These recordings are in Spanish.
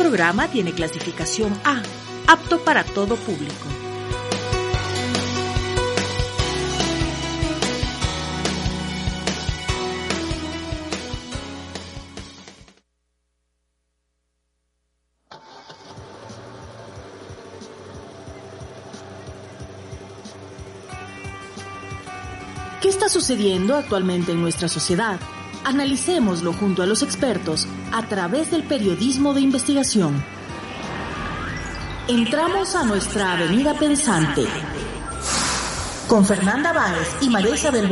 Programa tiene clasificación A, apto para todo público. ¿Qué está sucediendo actualmente en nuestra sociedad? Analicémoslo junto a los expertos a través del periodismo de investigación. Entramos a nuestra avenida pensante con Fernanda Báez y María Isabel.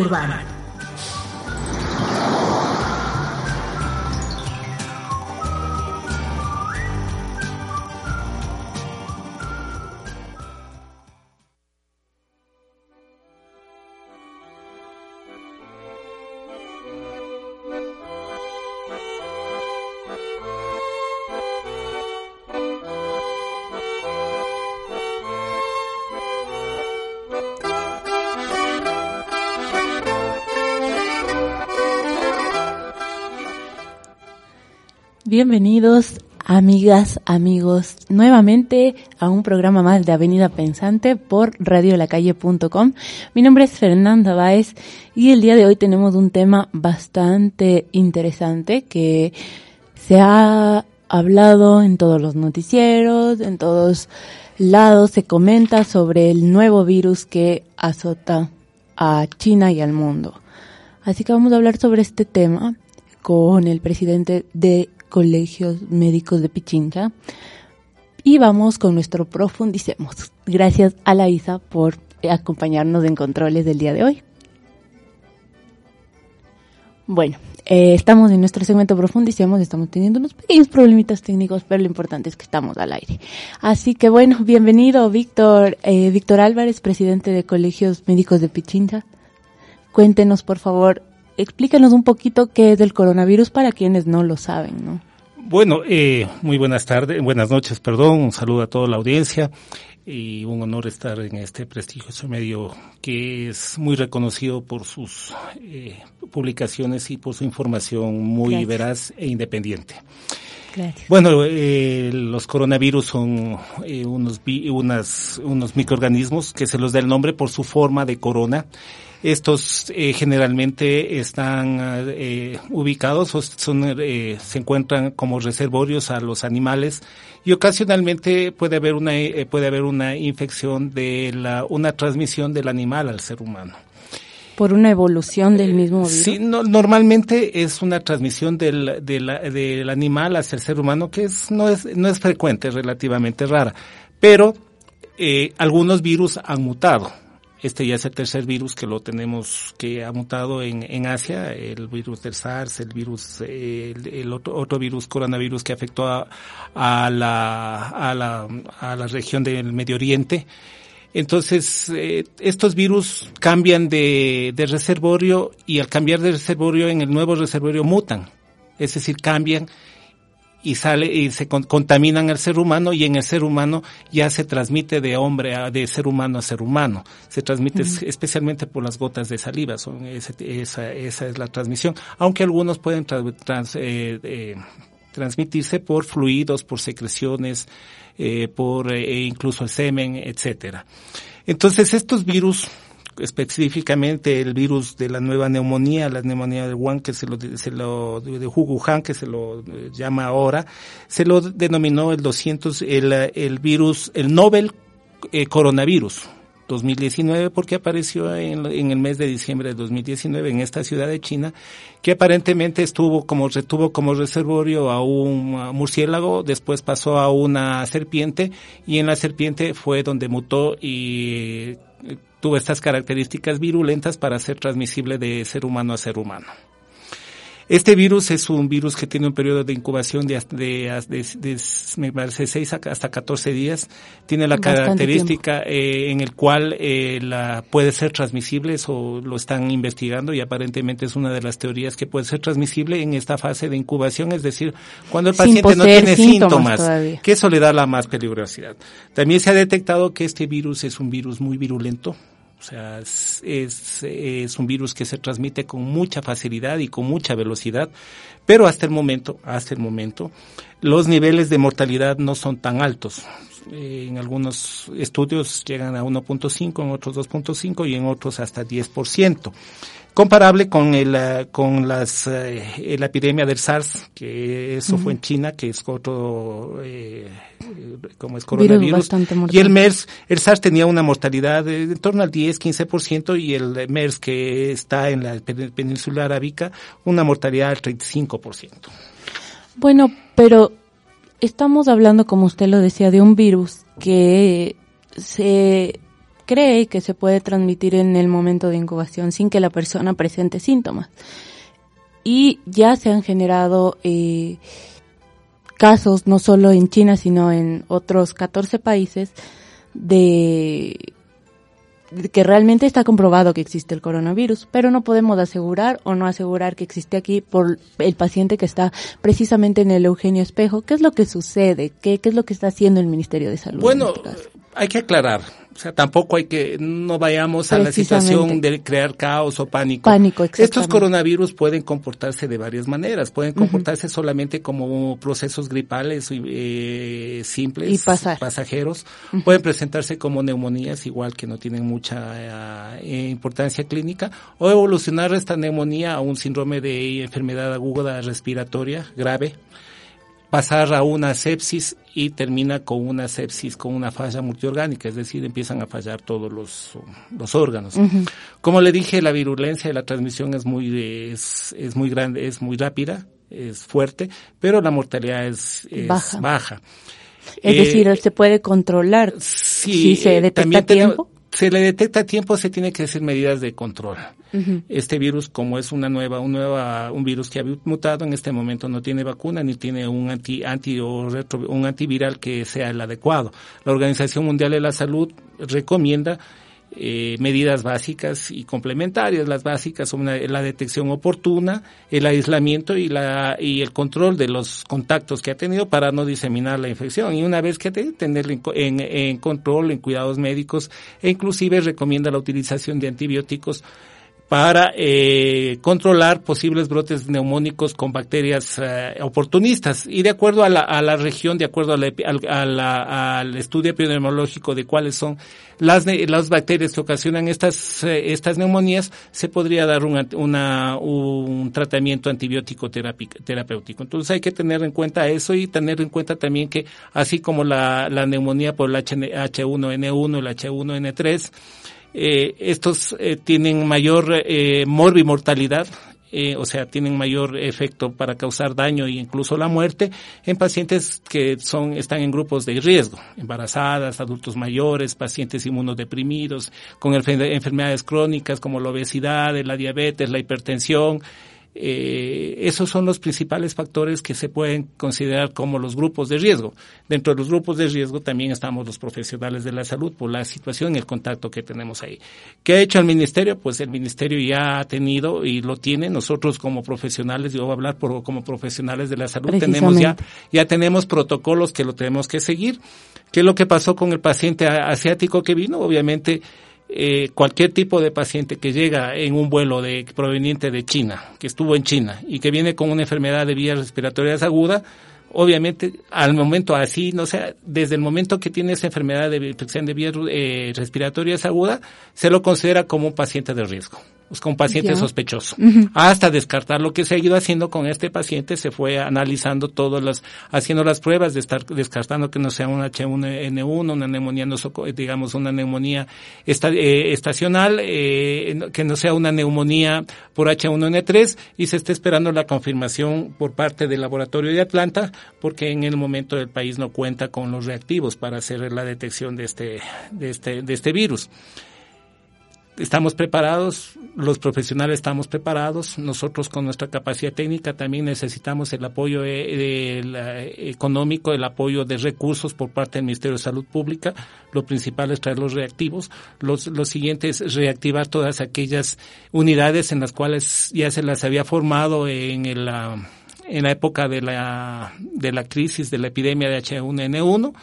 Bienvenidos, amigas, amigos, nuevamente a un programa más de Avenida Pensante por radiolacalle.com. Mi nombre es Fernanda Báez y el día de hoy tenemos un tema bastante interesante que se ha hablado en todos los noticieros, en todos lados se comenta sobre el nuevo virus que azota a China y al mundo. Así que vamos a hablar sobre este tema con el presidente de Colegios Médicos de Pichincha. Y vamos con nuestro profundicemos. Gracias a la ISA por acompañarnos en controles del día de hoy. Bueno, eh, estamos en nuestro segmento profundicemos, estamos teniendo unos pequeños problemitas técnicos, pero lo importante es que estamos al aire. Así que bueno, bienvenido Víctor, eh, Víctor Álvarez, presidente de Colegios Médicos de Pichincha. Cuéntenos por favor explícanos un poquito qué es el coronavirus para quienes no lo saben, ¿no? Bueno, eh, muy buenas tardes, buenas noches, perdón, un saludo a toda la audiencia y un honor estar en este prestigioso medio que es muy reconocido por sus eh, publicaciones y por su información muy Gracias. veraz e independiente. Gracias. Bueno, eh, los coronavirus son eh, unos, unas, unos microorganismos que se los da el nombre por su forma de corona. Estos eh, generalmente están eh, ubicados o son, eh, se encuentran como reservorios a los animales y ocasionalmente puede haber una puede haber una infección de la una transmisión del animal al ser humano por una evolución del mismo virus. Sí, no, normalmente es una transmisión del, del, del animal hacia el ser humano que es no es no es frecuente, es relativamente rara, pero eh, algunos virus han mutado este ya es el tercer virus que lo tenemos, que ha mutado en, en Asia, el virus del SARS, el virus, el, otro, otro, virus, coronavirus que afectó a, a, la, a, la, a la región del Medio Oriente. Entonces, eh, estos virus cambian de, de reservorio y al cambiar de reservorio en el nuevo reservorio mutan. Es decir, cambian y sale y se con, contaminan al ser humano y en el ser humano ya se transmite de hombre a de ser humano a ser humano. Se transmite uh -huh. especialmente por las gotas de saliva son ese, esa esa es la transmisión. Aunque algunos pueden trans, trans, eh, eh, transmitirse por fluidos por secreciones eh, por eh, incluso el semen etcétera. Entonces estos virus específicamente el virus de la nueva neumonía, la neumonía de Wuhan, que se lo, se lo de Wuhan, que se lo llama ahora, se lo denominó el 200, el, el virus, el Nobel eh, coronavirus. 2019 porque apareció en, en, el mes de diciembre de 2019 en esta ciudad de China que aparentemente estuvo como retuvo como reservorio a un murciélago después pasó a una serpiente y en la serpiente fue donde mutó y tuvo estas características virulentas para ser transmisible de ser humano a ser humano. Este virus es un virus que tiene un periodo de incubación de, de, de, me parece 6 hasta 14 días. Tiene la característica eh, en el cual eh, la, puede ser transmisible, eso lo están investigando y aparentemente es una de las teorías que puede ser transmisible en esta fase de incubación, es decir, cuando el paciente no tiene síntomas, que eso le da la más peligrosidad. También se ha detectado que este virus es un virus muy virulento, o sea, es, es, un virus que se transmite con mucha facilidad y con mucha velocidad, pero hasta el momento, hasta el momento, los niveles de mortalidad no son tan altos. En algunos estudios llegan a 1.5, en otros 2.5 y en otros hasta 10% comparable con el eh, con las eh, la epidemia del SARS que eso fue en China que es otro eh, como es coronavirus. y el MERS el SARS tenía una mortalidad de en torno al 10 15% y el MERS que está en la península arábica una mortalidad del 35%. Bueno, pero estamos hablando como usted lo decía de un virus que se cree que se puede transmitir en el momento de incubación sin que la persona presente síntomas. Y ya se han generado eh, casos, no solo en China, sino en otros 14 países, de que realmente está comprobado que existe el coronavirus, pero no podemos asegurar o no asegurar que existe aquí por el paciente que está precisamente en el Eugenio Espejo. ¿Qué es lo que sucede? ¿Qué, qué es lo que está haciendo el Ministerio de Salud? Bueno, este hay que aclarar. O sea, tampoco hay que, no vayamos a la situación de crear caos o pánico. Pánico, Estos coronavirus pueden comportarse de varias maneras. Pueden comportarse solamente como procesos gripales eh, simples, y pasajeros. Pueden presentarse como neumonías, igual que no tienen mucha eh, importancia clínica. O evolucionar esta neumonía a un síndrome de enfermedad aguda respiratoria grave pasar a una sepsis y termina con una sepsis, con una falla multiorgánica, es decir, empiezan a fallar todos los, los órganos. Como le dije, la virulencia de la transmisión es muy, es, es muy grande, es muy rápida, es fuerte, pero la mortalidad es, baja. Es decir, eh, se puede controlar si se detecta a tiempo se le detecta a tiempo, se tiene que hacer medidas de control. Este virus, como es una nueva, un nueva, un virus que ha mutado, en este momento no tiene vacuna ni tiene un anti, anti o retro, un antiviral que sea el adecuado. La Organización Mundial de la Salud recomienda eh, medidas básicas y complementarias. Las básicas son la detección oportuna, el aislamiento y, la, y el control de los contactos que ha tenido para no diseminar la infección. Y una vez que te, tenerlo en, en control, en cuidados médicos, e inclusive recomienda la utilización de antibióticos para eh, controlar posibles brotes neumónicos con bacterias eh, oportunistas. Y de acuerdo a la, a la región, de acuerdo a la, al estudio epidemiológico de cuáles son las, las bacterias que ocasionan estas, eh, neumonías, se podría dar un, una, un tratamiento antibiótico terapéutico. Entonces hay que tener en cuenta eso y tener en cuenta también que así como la, la neumonía por el H1N1, el H1N3, eh, estos eh, tienen mayor eh, morbimortalidad, eh, o sea, tienen mayor efecto para causar daño e incluso la muerte en pacientes que son, están en grupos de riesgo, embarazadas, adultos mayores, pacientes inmunodeprimidos, con enfermedades crónicas como la obesidad, la diabetes, la hipertensión, eh, esos son los principales factores que se pueden considerar como los grupos de riesgo. Dentro de los grupos de riesgo también estamos los profesionales de la salud por la situación y el contacto que tenemos ahí. ¿Qué ha hecho el ministerio? Pues el ministerio ya ha tenido y lo tiene. Nosotros como profesionales, yo voy a hablar por, como profesionales de la salud, tenemos ya, ya tenemos protocolos que lo tenemos que seguir. ¿Qué es lo que pasó con el paciente asiático que vino? Obviamente, eh, cualquier tipo de paciente que llega en un vuelo de, proveniente de China, que estuvo en China y que viene con una enfermedad de vías respiratorias aguda, obviamente al momento así, no sé, desde el momento que tiene esa enfermedad de infección de vías eh, respiratorias aguda, se lo considera como un paciente de riesgo pues, con paciente sospechoso. Hasta descartar lo que se ha ido haciendo con este paciente, se fue analizando todas las, haciendo las pruebas de estar descartando que no sea un H1N1, una neumonía, no, digamos, una neumonía eh, estacional, eh, que no sea una neumonía por H1N3 y se está esperando la confirmación por parte del laboratorio de Atlanta, porque en el momento el país no cuenta con los reactivos para hacer la detección de este, de este, de este virus. Estamos preparados, los profesionales estamos preparados, nosotros con nuestra capacidad técnica también necesitamos el apoyo eh, económico, el apoyo de recursos por parte del Ministerio de Salud Pública. Lo principal es traer los reactivos. Los, lo siguiente es reactivar todas aquellas unidades en las cuales ya se las había formado en el, en la época de la, de la crisis de la epidemia de H1N1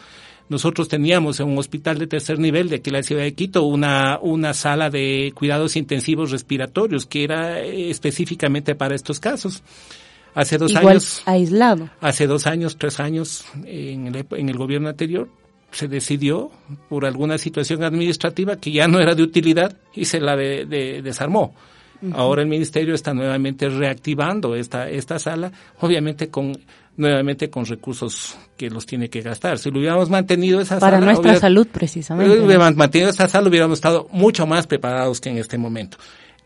nosotros teníamos en un hospital de tercer nivel de aquí la ciudad de Quito una, una sala de cuidados intensivos respiratorios que era eh, específicamente para estos casos. Hace dos años. aislado. Hace dos años, tres años, en el, en el gobierno anterior, se decidió por alguna situación administrativa que ya no era de utilidad y se la de, desarmó. Ahora el ministerio está nuevamente reactivando esta, esta sala, obviamente con nuevamente con recursos que los tiene que gastar. Si lo hubiéramos mantenido esa Para nuestra salud, precisamente. Si hubiéramos mantenido esa sala, hubiéramos estado mucho más preparados que en este momento.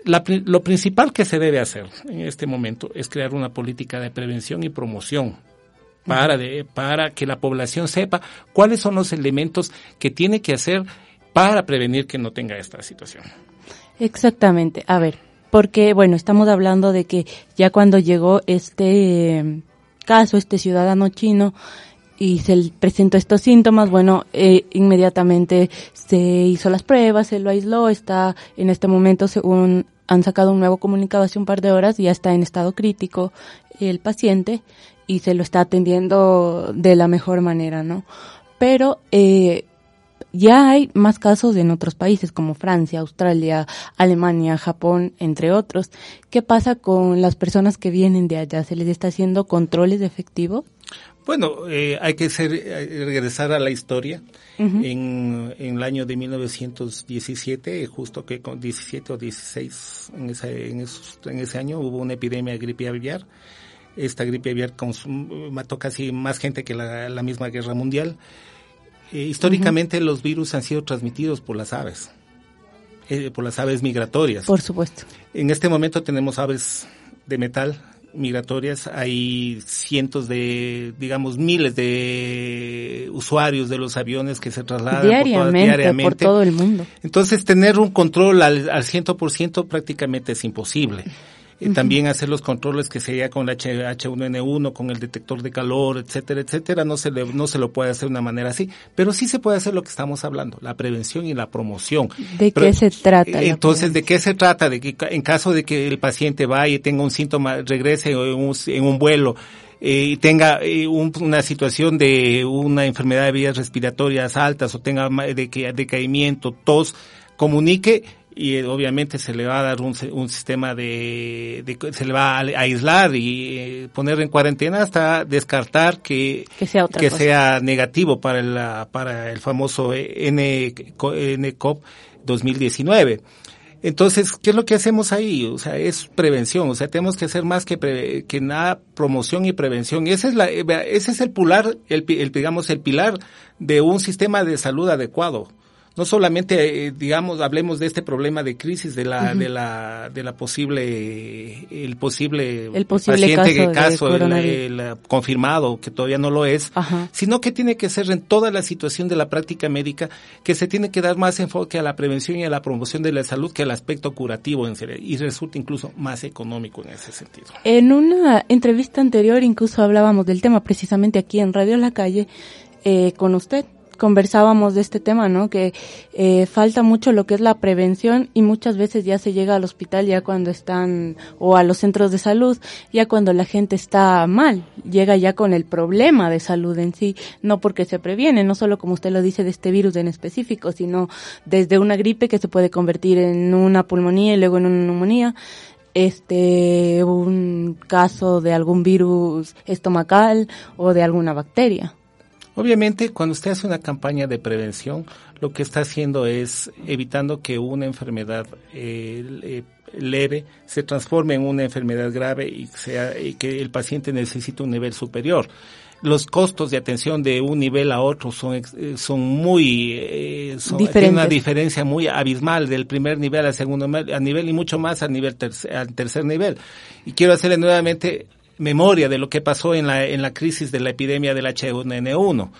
lo principal que se debe hacer en este momento es crear una política de prevención y promoción para, de, para que la población sepa cuáles son los elementos que tiene que hacer para prevenir que no tenga esta situación. Exactamente. A ver, porque bueno, estamos hablando de que ya cuando llegó este caso, este ciudadano chino, y se presentó estos síntomas, bueno, eh, inmediatamente se hizo las pruebas, se lo aisló, está en este momento, según han sacado un nuevo comunicado hace un par de horas, ya está en estado crítico el paciente y se lo está atendiendo de la mejor manera, ¿no? Pero eh, ya hay más casos en otros países como Francia, Australia, Alemania, Japón, entre otros. ¿Qué pasa con las personas que vienen de allá? ¿Se les está haciendo controles efectivos? Bueno, eh, hay que ser, eh, regresar a la historia. en, en, el año de 1917, justo que con 17 o 16, en ese, en, en ese año hubo una epidemia de gripe aviar. Esta gripe aviar mató casi más gente que la, la misma guerra mundial. Eh, históricamente los virus han sido transmitidos por las aves, eh, por las aves migratorias. Por supuesto. En este momento tenemos aves de metal migratorias, hay cientos de, digamos, miles de usuarios de los aviones que se trasladan diariamente, por, todo el mundo. Entonces, tener un control al, al 100% prácticamente es imposible. También hacer los controles que sería con el H1N1, con el detector de calor, etcétera, etcétera, no se, le, no se lo puede hacer de una manera así, pero sí se puede hacer lo que estamos hablando, la prevención y la promoción. ¿De qué se trata? Entonces, ¿de qué se trata? De que en caso de que el paciente vaya y tenga un síntoma, regrese en un, en un vuelo, eh, y tenga eh, una situación de una enfermedad de vías respiratorias altas o tenga de, decaimiento, tos, comunique y eh, obviamente se le va a dar un, un sistema de, se le va a aislar y eh, poner en cuarentena hasta descartar que, que, sea, que sea, negativo para el, para el famoso N, NCOP 2019. Entonces, ¿qué es lo que hacemos ahí? O sea, es prevención, o sea, tenemos que hacer más que, que nada promoción y prevención. ese es la, ese es el pilar, el, el, digamos, el pilar de un sistema de salud adecuado no solamente eh, digamos hablemos de este problema de crisis de la de la de la posible el posible, el posible paciente caso, el, confirmado que todavía no lo es sino que tiene que ser en toda la situación de la práctica médica que se tiene que dar más enfoque a la prevención y a la promoción de la salud que al aspecto curativo en serio, y resulta incluso más económico en ese sentido. En una entrevista anterior incluso hablábamos del tema precisamente aquí en Radio La Calle eh, con usted conversábamos de este tema, ¿no? Que eh, falta mucho lo que es la prevención y muchas veces ya se llega al hospital ya cuando están, o a los centros de salud, ya cuando la gente está mal, llega ya con el problema de salud en sí, no porque se previene, no solo como usted lo dice de este virus en específico, sino desde una gripe que se puede convertir en una pulmonía y luego en una neumonía, este un caso de algún virus estomacal o de alguna bacteria. Obviamente, cuando usted hace una campaña de prevención, lo que está haciendo es evitando que una enfermedad eh, leve se transforme en una enfermedad grave y, sea, y que el paciente necesite un nivel superior. Los costos de atención de un nivel a otro son eh, son muy eh, tienen una diferencia muy abismal del primer nivel al segundo nivel y mucho más al nivel al tercer nivel. Y quiero hacerle nuevamente memoria de lo que pasó en la, en la crisis de la epidemia del H1N1.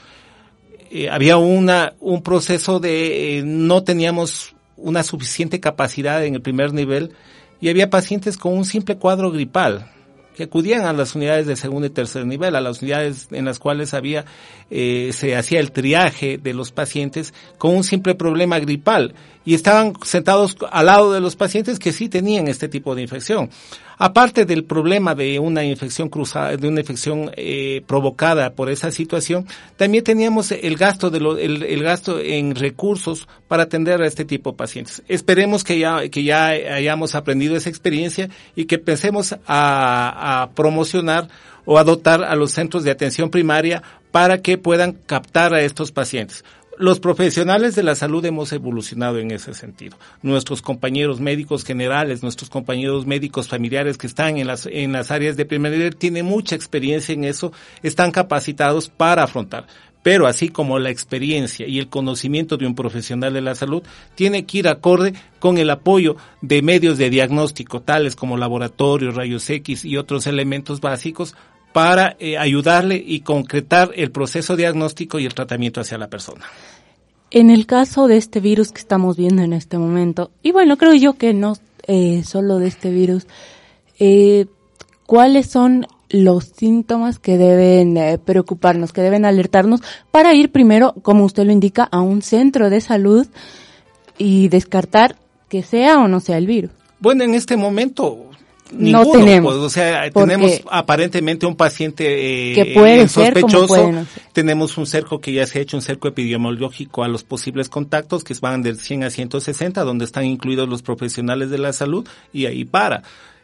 Eh, había una, un proceso de, eh, no teníamos una suficiente capacidad en el primer nivel y había pacientes con un simple cuadro gripal que acudían a las unidades de segundo y tercer nivel, a las unidades en las cuales había eh, se hacía el triaje de los pacientes con un simple problema gripal y estaban sentados al lado de los pacientes que sí tenían este tipo de infección. Aparte del problema de una infección cruzada, de una infección eh, provocada por esa situación, también teníamos el gasto de lo, el, gasto en recursos para atender a este tipo de pacientes. Esperemos que ya que ya hayamos aprendido esa experiencia y que pensemos a, a promocionar o a dotar a los centros de atención primaria para que puedan captar a estos pacientes los profesionales de la salud hemos evolucionado en ese sentido. Nuestros compañeros médicos generales, nuestros compañeros médicos familiares que están en las, en las áreas de primer nivel tienen mucha experiencia en eso, están capacitados para afrontar. Pero así como la experiencia y el conocimiento de un profesional de la salud tiene que ir acorde con el apoyo de medios de diagnóstico tales como laboratorios, rayos X y otros elementos básicos para eh, ayudarle y concretar el proceso diagnóstico y el tratamiento hacia la persona. En el caso de este virus que estamos viendo en este momento, y bueno, creo yo que no eh, solo de este virus, eh, ¿cuáles son los síntomas que deben eh, preocuparnos, que deben alertarnos para ir primero, como usted lo indica, a un centro de salud y descartar que sea o no sea el virus? Bueno, en este momento no tenemos. Pues, o sea, tenemos aparentemente un paciente eh, que puede sospechoso. tenemos un cerco que ya se ha hecho, un cerco epidemiológico a los posibles contactos que van del 100 a 160, donde están incluidos los profesionales de la salud y ahí para.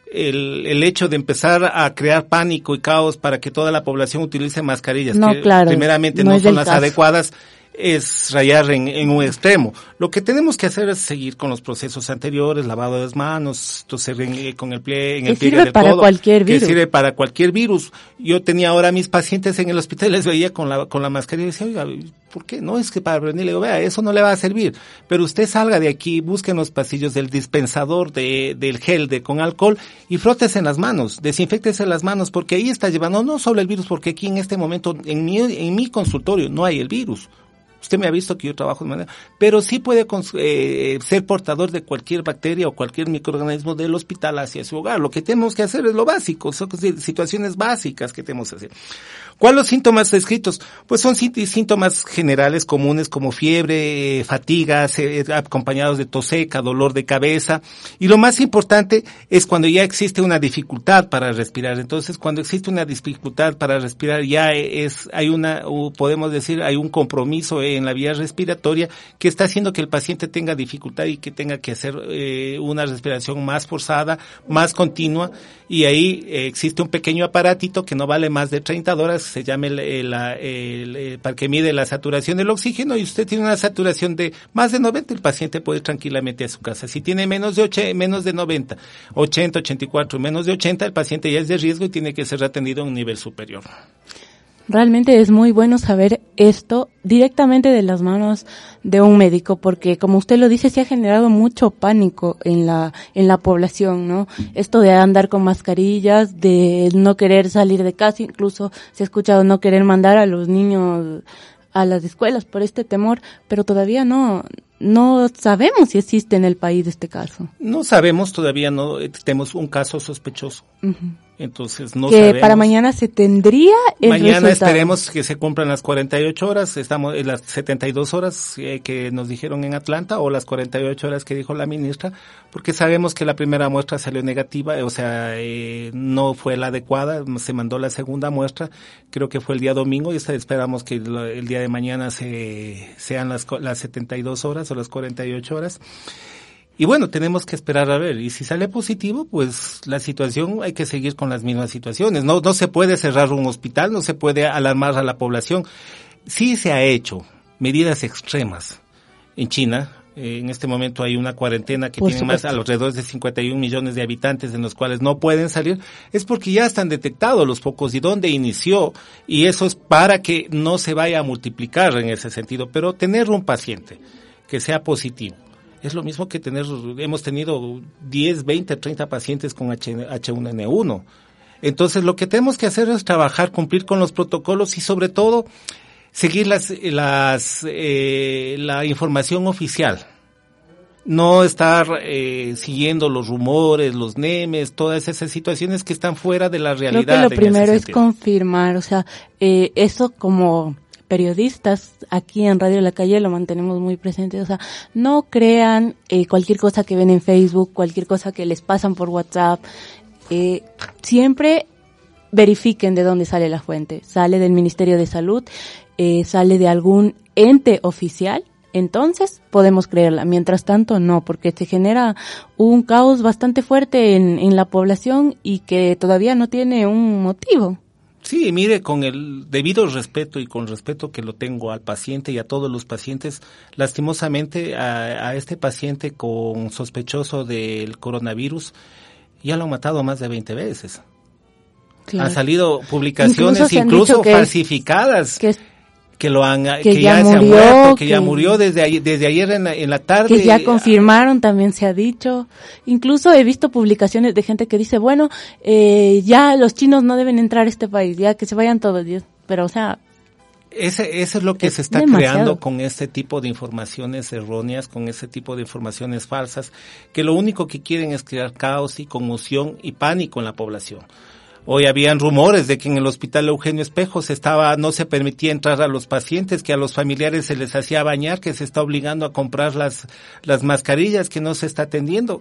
El, el hecho de empezar a crear pánico y caos para que toda la población utilice mascarillas, que primeramente no, son las adecuadas, es rayar en, un extremo. Lo que tenemos que hacer es seguir con los procesos anteriores, lavado de las manos, toser con el pie, en el pie del para cualquier virus. Que sirve para cualquier virus. Yo tenía ahora mis pacientes en el hospital, les veía con la, con la mascarilla y decía, oiga, ¿por qué? No, es que para prevenir, le digo, vea, eso no le va a servir. Pero usted salga de aquí, busque en los pasillos del dispensador de, del gel de con alcohol y frótese en las manos, desinfectese las manos, porque ahí está llevando no solo el virus, porque aquí en este momento, en mi, en mi consultorio, no hay el virus. Usted me ha visto que yo trabajo de manera, pero sí puede eh, ser portador de cualquier bacteria o cualquier microorganismo del hospital hacia su hogar. Lo que tenemos que hacer es lo básico, son situaciones básicas que tenemos que hacer. ¿Cuáles los síntomas descritos? Pues son síntomas generales comunes como fiebre, fatiga, acompañados de tos seca, dolor de cabeza. Y lo más importante es cuando ya existe una dificultad para respirar. Entonces, cuando existe una dificultad para respirar, ya es, hay una, podemos decir, hay un compromiso en la vía respiratoria que está haciendo que el paciente tenga dificultad y que tenga que hacer eh, una respiración más forzada, más continua. Y ahí eh, existe un pequeño aparatito que no vale más de 30 horas se llame el, el, para que mide la saturación del oxígeno y usted tiene una saturación de más de 90, el paciente puede tranquilamente a su casa. Si tiene menos de 8, menos de 90, 80, 84, menos de 80, el paciente ya es de riesgo y tiene que ser atendido a un nivel superior. Realmente es muy bueno saber esto directamente de las manos de un médico porque como usted lo dice se ha generado mucho pánico en la en la población, ¿no? Esto de andar con mascarillas, de no querer salir de casa, incluso se ha escuchado no querer mandar a los niños a las escuelas por este temor, pero todavía no no sabemos si existe en el país este caso. No sabemos, todavía no tenemos un caso sospechoso. Entonces no que para mañana se tendría el Mañana esperemos que se cumplan las 48 horas, estamos en las 72 horas eh, que nos dijeron en Atlanta o las 48 horas que dijo la ministra, porque sabemos que la primera muestra salió negativa, o sea, eh, no fue la adecuada, se mandó la segunda muestra, creo que fue el día domingo y esperamos que el día de mañana se, sean las, las 72 horas o las 48 horas. Y bueno, tenemos que esperar a ver. Y si sale positivo, pues la situación hay que seguir con las mismas situaciones. No, no se puede cerrar un hospital, no se puede alarmar a la población. Sí se ha hecho medidas extremas en China. Eh, en este momento hay una cuarentena que tiene más alrededor de 51 millones de habitantes en los cuales no pueden salir. Es porque ya están detectados los focos y dónde inició. Y eso es para que no se vaya a multiplicar en ese sentido. Pero tener un paciente que sea positivo es lo mismo que tener, hemos tenido 10, 20, 30 pacientes con H, 1 n 1 Entonces lo que tenemos que hacer es trabajar, cumplir con los protocolos y sobre todo seguir las, las, eh, la información oficial no estar eh, siguiendo los rumores, los memes, todas esas situaciones que están fuera de la realidad. Creo que lo primero es confirmar, o sea, eh, eso como periodistas aquí en Radio La Calle lo mantenemos muy presente, o sea, no crean eh, cualquier cosa que ven en Facebook, cualquier cosa que les pasan por WhatsApp, eh, siempre verifiquen de dónde sale la fuente, sale del Ministerio de Salud, eh, sale de algún ente oficial, entonces podemos creerla. Mientras tanto, no, porque se genera un caos bastante fuerte en, en la población y que todavía no tiene un motivo. Sí, mire, con el debido respeto y con respeto que lo tengo al paciente y a todos los pacientes, lastimosamente a, a este paciente con sospechoso del coronavirus ya lo han matado más de 20 veces. Claro. Han salido publicaciones incluso, incluso falsificadas. Que que lo han que, que ya, ya, murió, se ha muerto, que, que- ya murió desde ayer, desde ayer en la, en la tarde. que ya confirmaron también se ha dicho. Incluso he visto publicaciones de gente que dice, bueno, eh, ya los chinos no deben entrar a este país, ya que se vayan todos. Pero o sea, Ese, eso es lo que Es se está demasiado. creando con este tipo de informaciones erróneas, con este tipo de informaciones falsas, que lo único que quieren es crear caos y conmoción y pánico en la población. Hoy habían rumores de que en el hospital Eugenio Espejo se estaba, no se permitía entrar a los pacientes, que a los familiares se les hacía bañar, que se está obligando a comprar las, las mascarillas, que no se está atendiendo.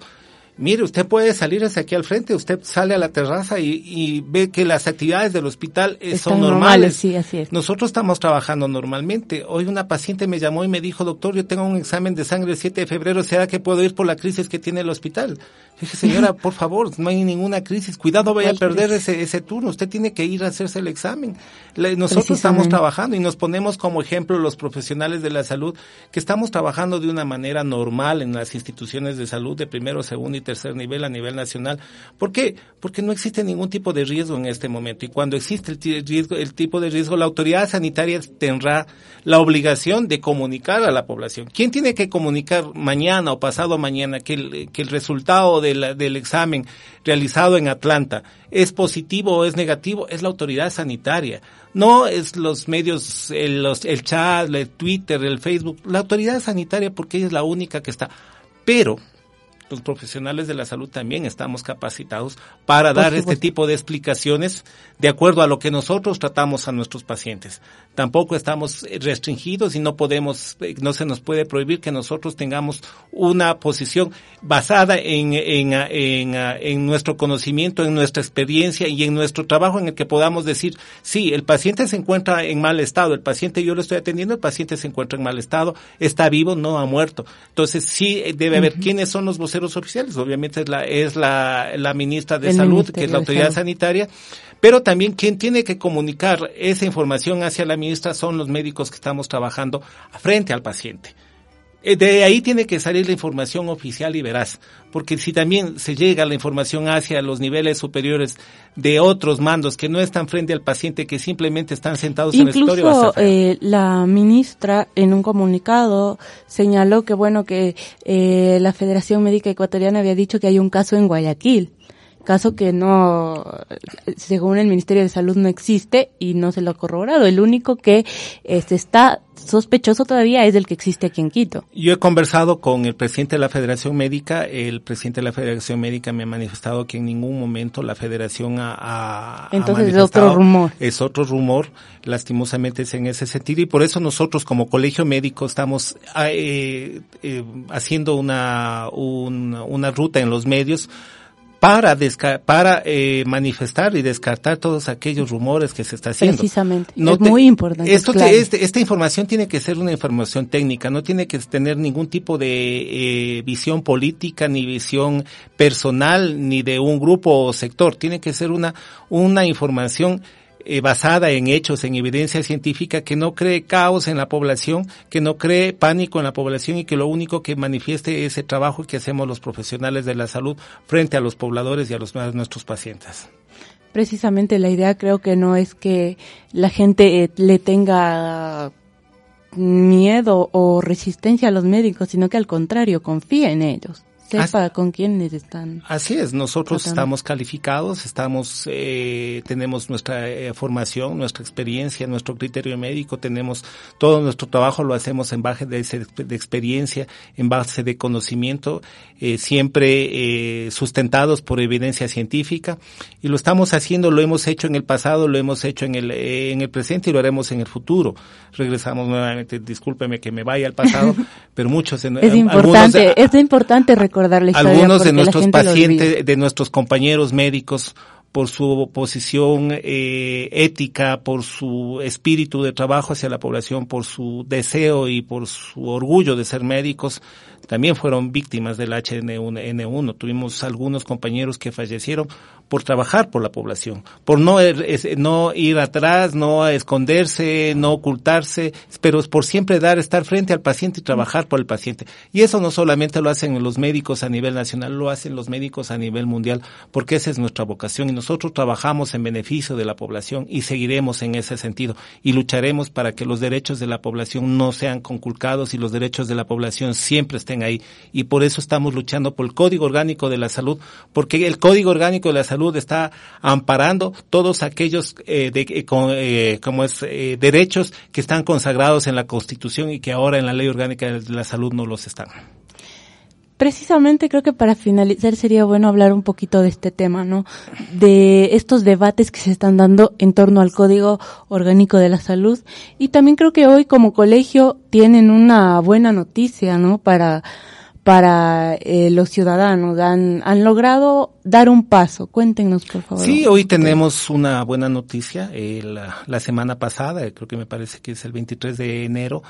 Mire, usted puede salir hacia aquí al frente, usted sale a la terraza y, y ve que las actividades del hospital eh, son están normales. Sí, así es. Nosotros estamos trabajando normalmente. Hoy una paciente me llamó y me dijo, doctor, yo tengo un examen de sangre el 7 de febrero, ¿será que puedo ir por la crisis que tiene el hospital? Dije, señora, por favor, no hay ninguna crisis. Cuidado, vaya a ¿Cuál perder ese, ese turno. Usted tiene que ir a hacerse el examen. Nosotros estamos trabajando y nos ponemos como ejemplo los profesionales de la salud que estamos trabajando de una manera normal en las instituciones de salud de primero, segundo y tercer nivel a nivel nacional. ¿Por qué? Porque no existe ningún tipo de riesgo en este momento y cuando existe el, riesgo, el tipo de riesgo, la autoridad sanitaria tendrá la obligación de comunicar a la población. ¿Quién tiene que comunicar mañana o pasado mañana que el, resultado del examen realizado en Atlanta es positivo o es negativo? Es la autoridad sanitaria. No es los medios, el, los- el chat, el Twitter, el Facebook. La autoridad sanitaria porque ella es la única que está. Pero los profesionales de la salud también estamos capacitados para Por dar este tipo de explicaciones de acuerdo a lo que nosotros tratamos a nuestros pacientes. Tampoco estamos restringidos y no podemos, eh, no se nos puede prohibir que nosotros tengamos una posición basada en, en, en, en nuestro conocimiento, en nuestra experiencia y en nuestro trabajo en el que podamos decir, sí, el paciente se encuentra en mal estado, el paciente yo lo estoy atendiendo, el paciente se encuentra en mal estado, está vivo, no ha muerto. Entonces sí eh, debe haber quiénes son los voceros oficiales. Obviamente es la, es la, la ministra de El Salud, que es la autoridad sanitaria, pero también quien tiene que comunicar esa información hacia la ministra son los médicos que estamos trabajando frente al paciente. Eh, De ahí tiene que salir la información oficial y veraz, porque si también se llega la información hacia los niveles superiores de otros mandos que no están frente al paciente, que simplemente están sentados en el escritorio, Incluso eh, la ministra en un comunicado señaló que bueno que eh, la Federación Médica Ecuatoriana había dicho que hay un caso en Guayaquil, caso que no, según el Ministerio de Salud no existe y no se lo ha corroborado. El único que este, está sospechoso todavía es el que existe aquí en Quito. Yo he conversado con el presidente de la Federación Médica. El presidente de la Federación Médica me ha manifestado que en ningún momento la Federación ha, ha- ha Entonces es otro rumor. Es otro rumor, lastimosamente es en ese sentido. Y por eso nosotros como colegio médico estamos ah, eh, eh, haciendo una, un- una ruta en los medios para desca- para eh, manifestar y descartar todos aquellos rumores que se está haciendo. Precisamente. No es te- muy importante. Esto te- este- esta información tiene que ser una información técnica, no tiene que tener ningún tipo de eh, visión política, ni visión personal, ni de un grupo o sector. Tiene que ser una, una información eh, basada en hechos, en evidencia científica, que no cree caos en la población, que no cree pánico en la población y que lo único que manifieste ese trabajo que hacemos los profesionales de la salud frente a los pobladores y a, los, nuestros pacientes. Precisamente la idea creo que no es que la gente eh, le tenga miedo o resistencia a los médicos, sino que al contrario, confíe en ellos. Sepa con quiénes están. Así es, nosotros estamos calificados, estamos, eh, tenemos nuestra eh, formación, nuestra experiencia, nuestro criterio médico, tenemos todo nuestro trabajo lo hacemos en base de, de experiencia, en base de conocimiento, eh, siempre sustentados por evidencia científica y lo estamos haciendo, lo hemos hecho en el pasado, lo hemos hecho en el, en el presente y lo haremos en el futuro. Regresamos nuevamente, discúlpeme que me vaya al pasado, pero muchos en, es importante, es importante recordar la historia algunos de nuestros pacientes, de nuestros compañeros médicos por su posición eh, ética, por su espíritu de trabajo hacia la población, por su deseo y por su orgullo de ser médicos, también fueron víctimas del HN1. Tuvimos algunos compañeros que fallecieron por trabajar por la población, por no, no ir atrás, no esconderse, no ocultarse, pero por siempre dar, estar frente al paciente y trabajar por el paciente. Y eso no solamente lo hacen los médicos a nivel nacional, lo hacen los médicos a nivel mundial, porque esa es nuestra vocación y nosotros trabajamos en beneficio de la población y seguiremos en ese sentido y lucharemos para que los derechos de la población no sean conculcados y los derechos de la población siempre estén ahí. Y por eso estamos luchando por el Código Orgánico de la Salud, porque el Código Orgánico de la Salud está amparando todos aquellos eh, de, eh, eh, como es, derechos que están consagrados en la Constitución y que ahora en la Ley Orgánica de la Salud no los están. Precisamente creo que para finalizar sería bueno hablar un poquito de este tema, ¿no? De estos debates que se están dando en torno al Código Orgánico de la Salud. Y también creo que hoy como colegio tienen una buena noticia, ¿no? Para, para eh, los ciudadanos. Han, han logrado dar un paso. Cuéntenos, por favor. Sí, hoy tenemos una buena noticia. Eh, la, semana pasada, creo que me parece que es el 23 de enero,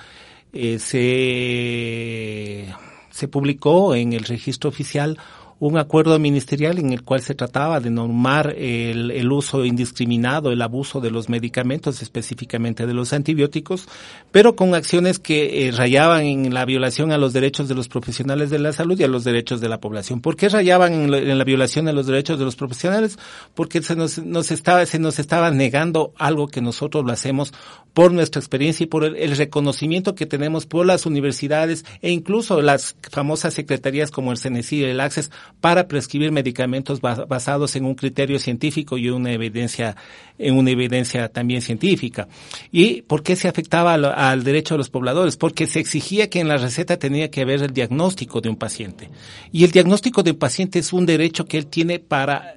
eh, se se publicó en el registro oficial un acuerdo ministerial en el cual se trataba de normar el, el, uso indiscriminado, el abuso de los medicamentos, específicamente de los antibióticos, pero con acciones que eh, rayaban en la violación a los derechos de los profesionales de la salud y a los derechos de la población. ¿Por qué rayaban en, la violación a los derechos de los profesionales? Porque se nos, nos, estaba, se nos estaba negando algo que nosotros lo hacemos por nuestra experiencia y por el, reconocimiento que tenemos por las universidades e incluso las famosas secretarías como el CNECI y el ACCES para prescribir medicamentos basados en un criterio científico y una evidencia, en una evidencia también científica. ¿Y por qué se afectaba al, derecho de los pobladores? Porque se exigía que en la receta tenía que haber el diagnóstico de un paciente. Y el diagnóstico de un paciente es un derecho que él tiene para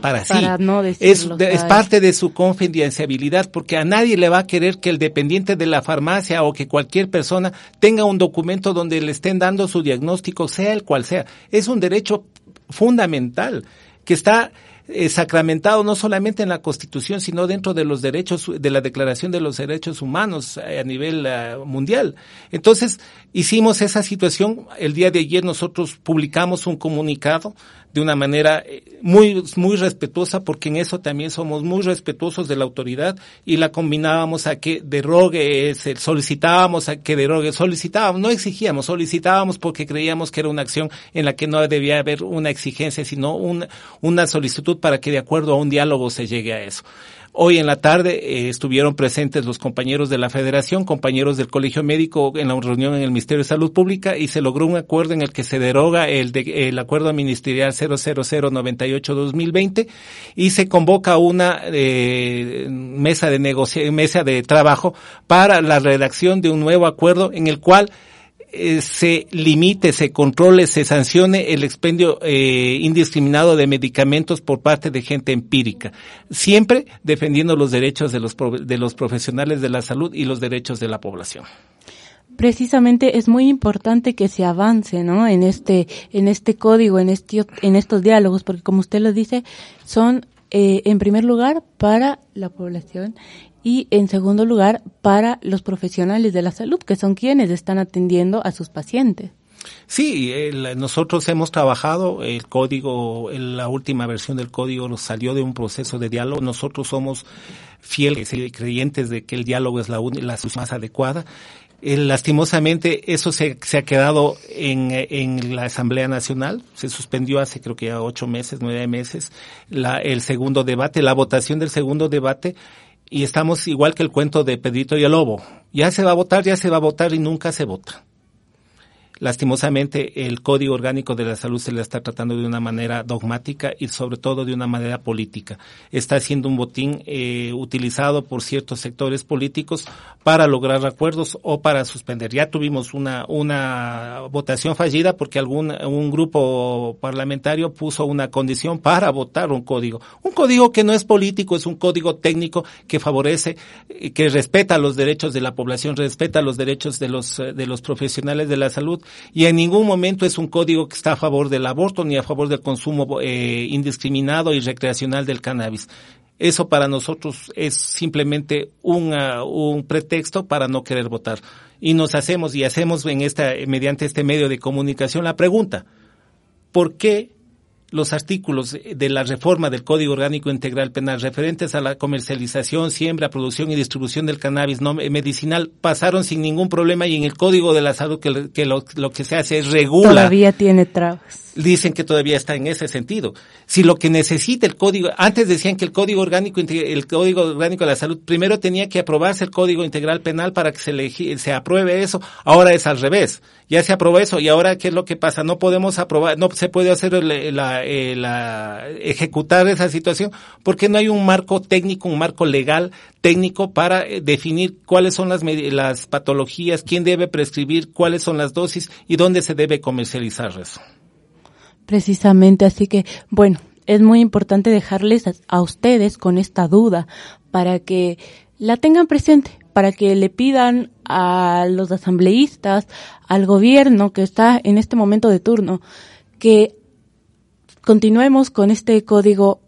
para, sí. es, es, parte de su confidencialidad porque a nadie le va a querer que el dependiente de la farmacia o que cualquier persona tenga un documento donde le estén dando su diagnóstico, sea el cual sea. Es un derecho fundamental que está eh, sacramentado no solamente en la Constitución, sino dentro de los derechos, de la Declaración de los Derechos Humanos eh, a nivel eh, mundial. Entonces, hicimos esa situación. El día de ayer nosotros publicamos un comunicado de una manera muy, muy respetuosa, porque en eso también somos muy respetuosos de la autoridad y la combinábamos a que derogue, solicitábamos a que derogue, solicitábamos, no exigíamos, solicitábamos porque creíamos que era una acción en la que no debía haber una exigencia, sino una, una solicitud para que de acuerdo a un diálogo se llegue a eso. Hoy en la tarde eh, estuvieron presentes los compañeros de la Federación, compañeros del Colegio Médico en la reunión en el Ministerio de Salud Pública y se logró un acuerdo en el que se deroga el, de, el acuerdo ministerial 00098-2020 y se convoca una eh, mesa de negocia mesa de trabajo para la redacción de un nuevo acuerdo en el cual eh, se limite, se controle, se sancione el expendio eh, indiscriminado de medicamentos por parte de gente empírica, siempre defendiendo los derechos de los, de los profesionales de la salud y los derechos de la población precisamente es muy importante que se avance, ¿no? En este, en este código, en este, en estos diálogos, porque como usted lo dice, son eh, en primer lugar para la población y en segundo lugar para los profesionales de la salud, que son quienes están atendiendo a sus pacientes. Sí, nosotros hemos trabajado, el código, la última versión del código salió de un proceso de diálogo. Nosotros somos fieles y creyentes de que el diálogo es la, la más adecuada. Eh, lastimosamente eso se, se, ha quedado en, en la Asamblea Nacional, se suspendió hace creo que ya ocho meses, nueve meses, la, el segundo debate, la votación del segundo debate y estamos igual que el cuento de Pedrito y el Lobo. Ya se va a votar, ya se va a votar y nunca se vota. Lastimosamente el Código Orgánico de la Salud se le está tratando de una manera dogmática y sobre todo de una manera política. Está siendo un botín eh, utilizado por ciertos sectores políticos para lograr acuerdos o para suspender. Ya tuvimos una, una votación fallida porque algún un grupo parlamentario puso una condición para votar un código. Un código que no es político, es un código técnico que favorece, eh, que respeta los derechos de la población, respeta los derechos de los, eh, de los profesionales de la salud y en ningún momento es un código que está a favor del aborto ni a favor del consumo eh, indiscriminado y recreacional del cannabis. Eso para nosotros es simplemente un pretexto para no querer votar. Y nos hacemos y hacemos en esta, mediante este medio de comunicación la pregunta, ¿por qué los artículos de la reforma del Código Orgánico Integral Penal referentes a la comercialización, siembra, producción y distribución del cannabis no medicinal pasaron sin ningún problema y en el Código de la Salud que, lo, lo, que se hace es regular. Todavía tiene trabas dicen que todavía está en ese sentido. Si lo que necesita el código, antes decían que el código orgánico, el código orgánico de la salud, primero tenía que aprobarse el código integral penal para que se, se apruebe eso. Ahora es al revés. Ya se aprobó eso y ahora qué es lo que pasa? No podemos aprobar, no se puede hacer la, eh, la, ejecutar esa situación porque no hay un marco técnico, un marco legal técnico para eh, definir cuáles son las, las patologías, quién debe prescribir, cuáles son las dosis y dónde se debe comercializar eso. Precisamente, así que, bueno, es muy importante dejarles a, ustedes con esta duda para que la tengan presente, para que le pidan a los asambleístas, al gobierno que está en este momento de turno, que continuemos con este código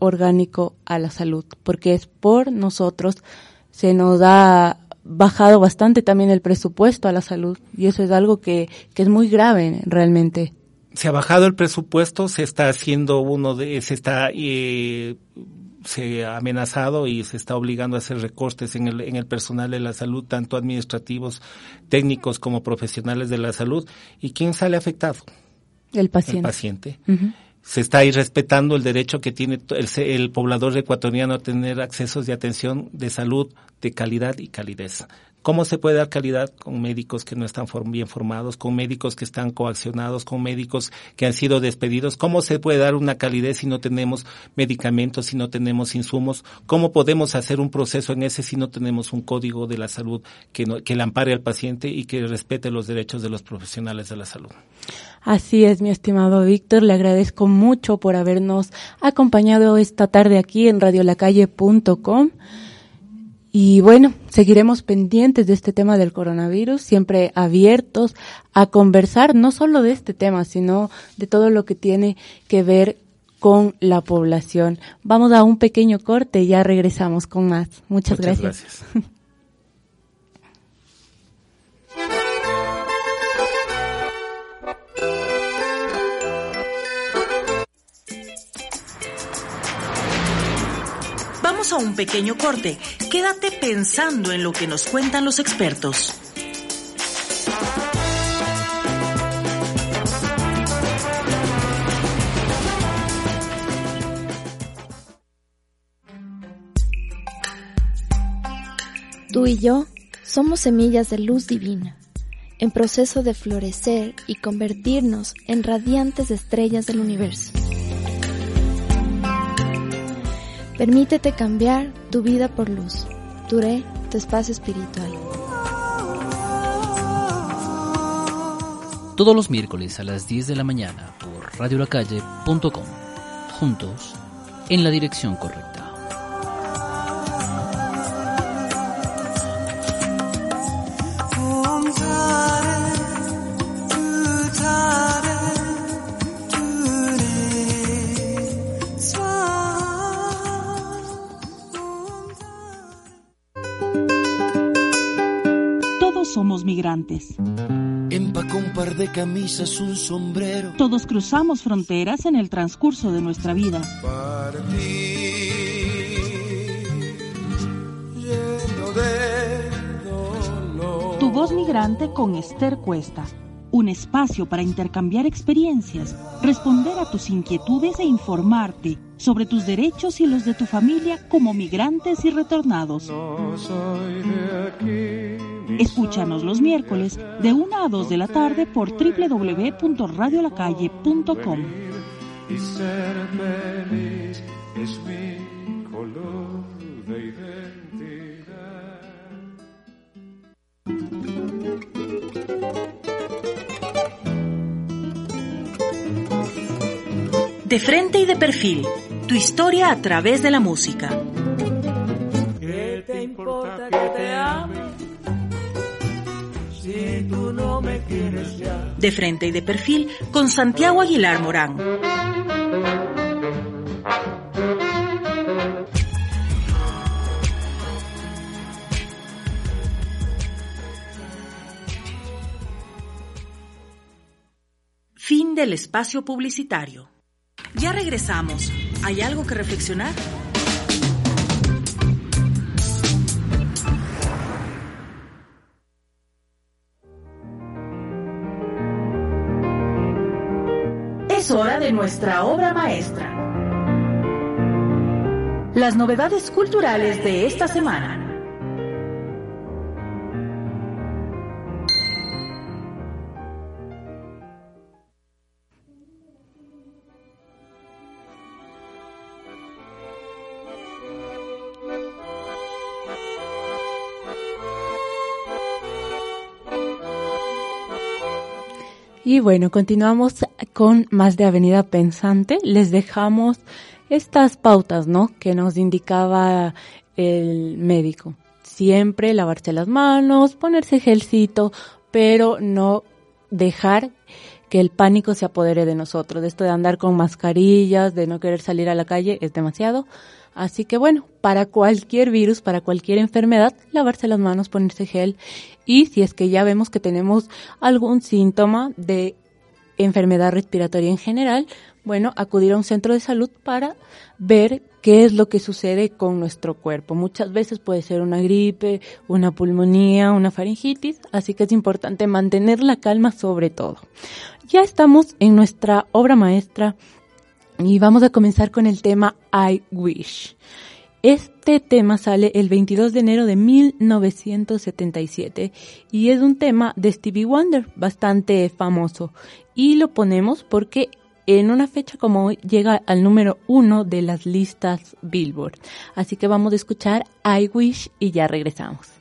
orgánico a la salud, porque es por nosotros, se nos ha bajado bastante también el presupuesto a la salud y eso es algo que, que es muy grave realmente se ha bajado el presupuesto, se está haciendo uno de, se está, eh, se ha amenazado y se está obligando a hacer recortes en el, en el personal de la salud, tanto administrativos, técnicos como profesionales de la salud. ¿Y quién sale afectado? El paciente. El paciente. Se está irrespetando el derecho que tiene el, el poblador ecuatoriano a tener accesos de atención de salud de calidad y calidez. ¿Cómo se puede dar calidad con médicos que no están bien formados, con médicos que están coaccionados, con médicos que han sido despedidos? ¿Cómo se puede dar una calidad si no tenemos medicamentos, si no tenemos insumos? ¿Cómo podemos hacer un proceso en ese si no tenemos un código de la salud que, que le ampare al paciente y que respete los derechos de los profesionales de la salud? Así es, mi estimado Víctor. Le agradezco mucho por habernos acompañado esta tarde aquí en radiolacalle.com. Y bueno, seguiremos pendientes de este tema del coronavirus, siempre abiertos a conversar no solo de este tema, sino de todo lo que tiene que ver con la población. Vamos a un pequeño corte y ya regresamos con más. Muchas, Muchas gracias. a un pequeño corte. Quédate pensando en lo que nos cuentan los expertos. Tú y yo somos semillas de luz divina, en proceso de florecer y convertirnos en radiantes estrellas del universo. Permítete cambiar tu vida por luz. Duré tu espacio espiritual. Todos los miércoles a las 10 de la mañana por radiolacalle.com. Juntos en la dirección correcta. Migrantes. Empacó un par de camisas, un sombrero. Todos cruzamos fronteras en el transcurso de nuestra vida. Tu voz migrante con Esther Cuesta un espacio para intercambiar experiencias, responder a tus inquietudes e informarte sobre tus derechos y los de tu familia como migrantes y retornados. Escúchanos los miércoles de 1 a 2 de la tarde por www.radiolacalle.com. Y ser feliz es mi color de identidad. De frente y de perfil, tu historia a través de la música. ¿Qué te importa que te ame? De frente y de perfil con Santiago Aguilar Morán. Fin del espacio publicitario. Ya regresamos. ¿Hay algo que reflexionar? Es hora de nuestra obra maestra. Las novedades culturales de esta semana. Y bueno, continuamos con más de Avenida Pensante. Les dejamos estas pautas, ¿no? Que nos indicaba el médico. Siempre lavarse las manos, ponerse gelcito, pero no dejar que el pánico se apodere de nosotros. Esto de andar con mascarillas, de no querer salir a la calle es demasiado. Así que bueno, para cualquier virus, para cualquier enfermedad, lavarse las manos, ponerse gel y si es que ya vemos que tenemos algún síntoma de enfermedad respiratoria en general, bueno, acudir a un centro de salud para ver qué es lo que sucede con nuestro cuerpo. Muchas veces puede ser una gripe, una pulmonía, una faringitis, así que es importante mantener la calma sobre todo. Ya estamos en nuestra obra maestra y vamos a comenzar con el tema I Wish. Este tema sale el 22 de enero de 1977 y es un tema de Stevie Wonder, bastante famoso. Y lo ponemos porque en una fecha como hoy llega al número uno de las listas Billboard. Así que vamos a escuchar I Wish y ya regresamos.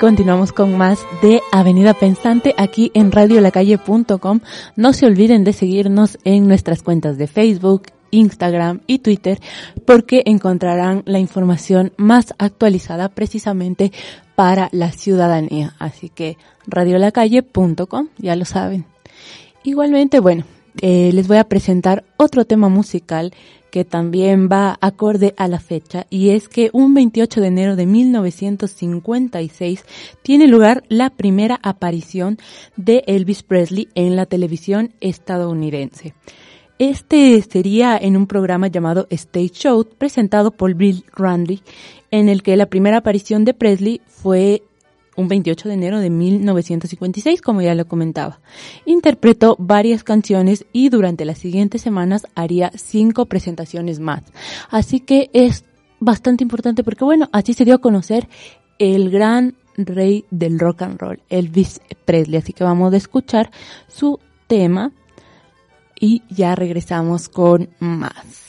Continuamos con más de Avenida Pensante aquí en radiolacalle.com. No se olviden de seguirnos en nuestras cuentas de Facebook, Instagram y Twitter porque encontrarán la información más actualizada precisamente para la ciudadanía. Así que radiolacalle.com, ya lo saben. Igualmente, bueno, eh, les voy a presentar otro tema musical que también va acorde a la fecha y es que un 28 de enero de 1956 tiene lugar la primera aparición de Elvis Presley en la televisión estadounidense. Este sería en un programa llamado Stage Show presentado por Bill Randy en el que la primera aparición de Presley fue un 28 de enero de 1956, como ya lo comentaba. Interpretó varias canciones y durante las siguientes semanas haría cinco presentaciones más. Así que es bastante importante porque, bueno, así se dio a conocer el gran rey del rock and roll, Elvis Presley. Así que vamos a escuchar su tema y ya regresamos con más.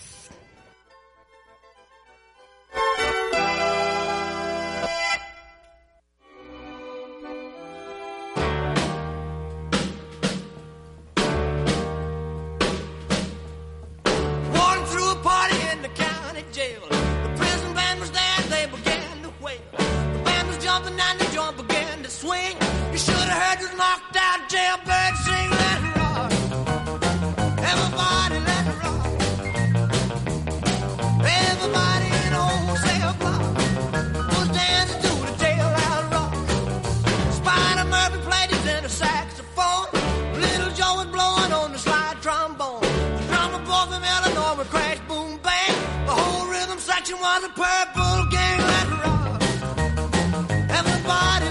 was a purple gang that robbed everybody.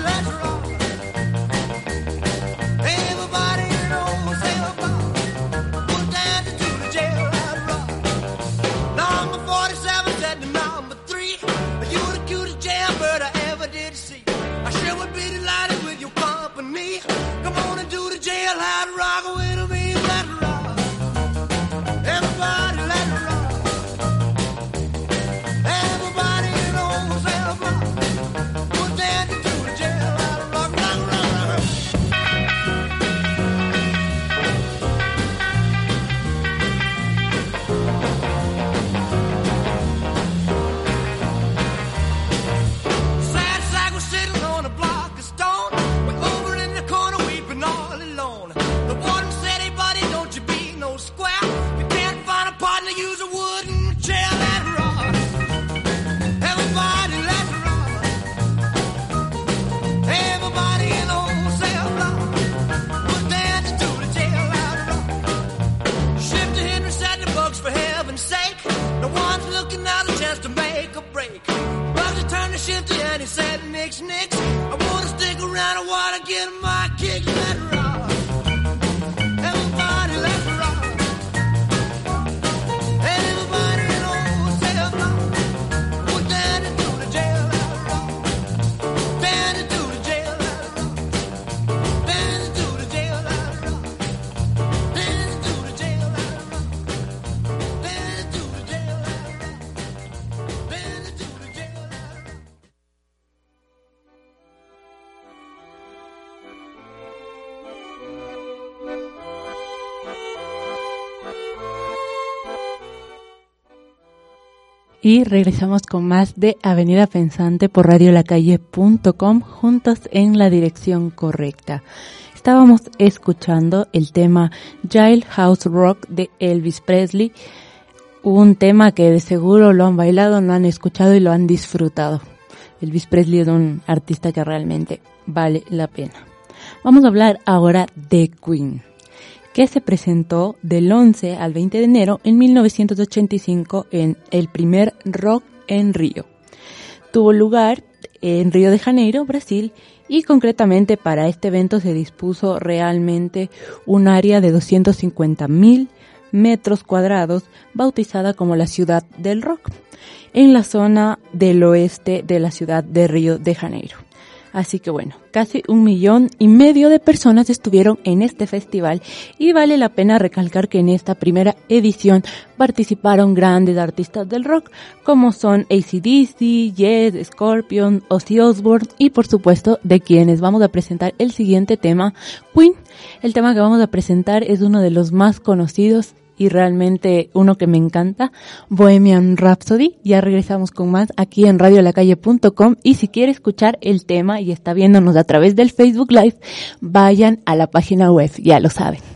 Y regresamos con más de Avenida Pensante por radiolacalle.com juntos en la dirección correcta. Estábamos escuchando el tema Jailhouse Rock de Elvis Presley, un tema que de seguro lo han bailado, lo han escuchado y lo han disfrutado. Elvis Presley es un artista que realmente vale la pena. Vamos a hablar ahora de Queen que se presentó del 11 al 20 de enero en 1985 en el primer Rock en Río. Tuvo lugar en Río de Janeiro, Brasil, y concretamente para este evento se dispuso realmente un área de 250 mil metros cuadrados bautizada como la ciudad del rock en la zona del oeste de la ciudad de Río de Janeiro. Así que bueno, casi un millón y medio de personas estuvieron en este festival y vale la pena recalcar que en esta primera edición participaron grandes artistas del rock como son ACDC, Yes, Scorpion, Ozzy Osbourne y por supuesto de quienes vamos a presentar el siguiente tema, Queen. El tema que vamos a presentar es uno de los más conocidos y realmente uno que me encanta, Bohemian Rhapsody. Ya regresamos con más aquí en radiolacalle.com y si quiere escuchar el tema y está viéndonos a través del Facebook Live, vayan a la página web, ya lo saben.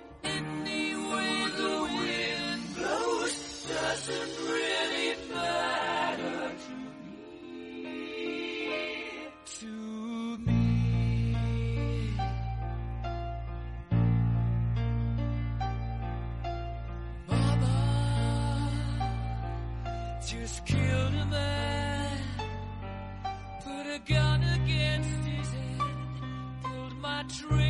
Doesn't really matter to me. To me. Mama just killed a man, put a gun against his head, pulled my trigger,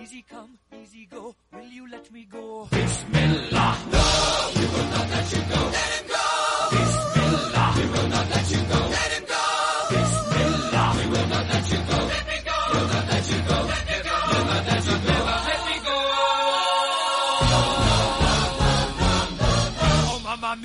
Easy come, easy go, will you let me go? Bismillah. No, we will not let you go. Let him go. Bismillah. We will not let you go.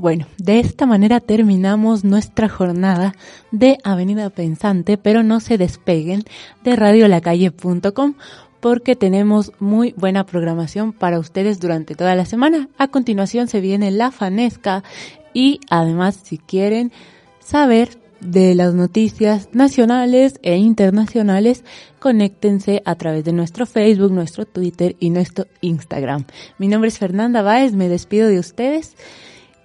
Bueno, de esta manera terminamos nuestra jornada de Avenida Pensante, pero no se despeguen de radiolacalle.com porque tenemos muy buena programación para ustedes durante toda la semana. A continuación se viene la Fanesca y además si quieren saber de las noticias nacionales e internacionales, conéctense a través de nuestro Facebook, nuestro Twitter y nuestro Instagram. Mi nombre es Fernanda Báez, me despido de ustedes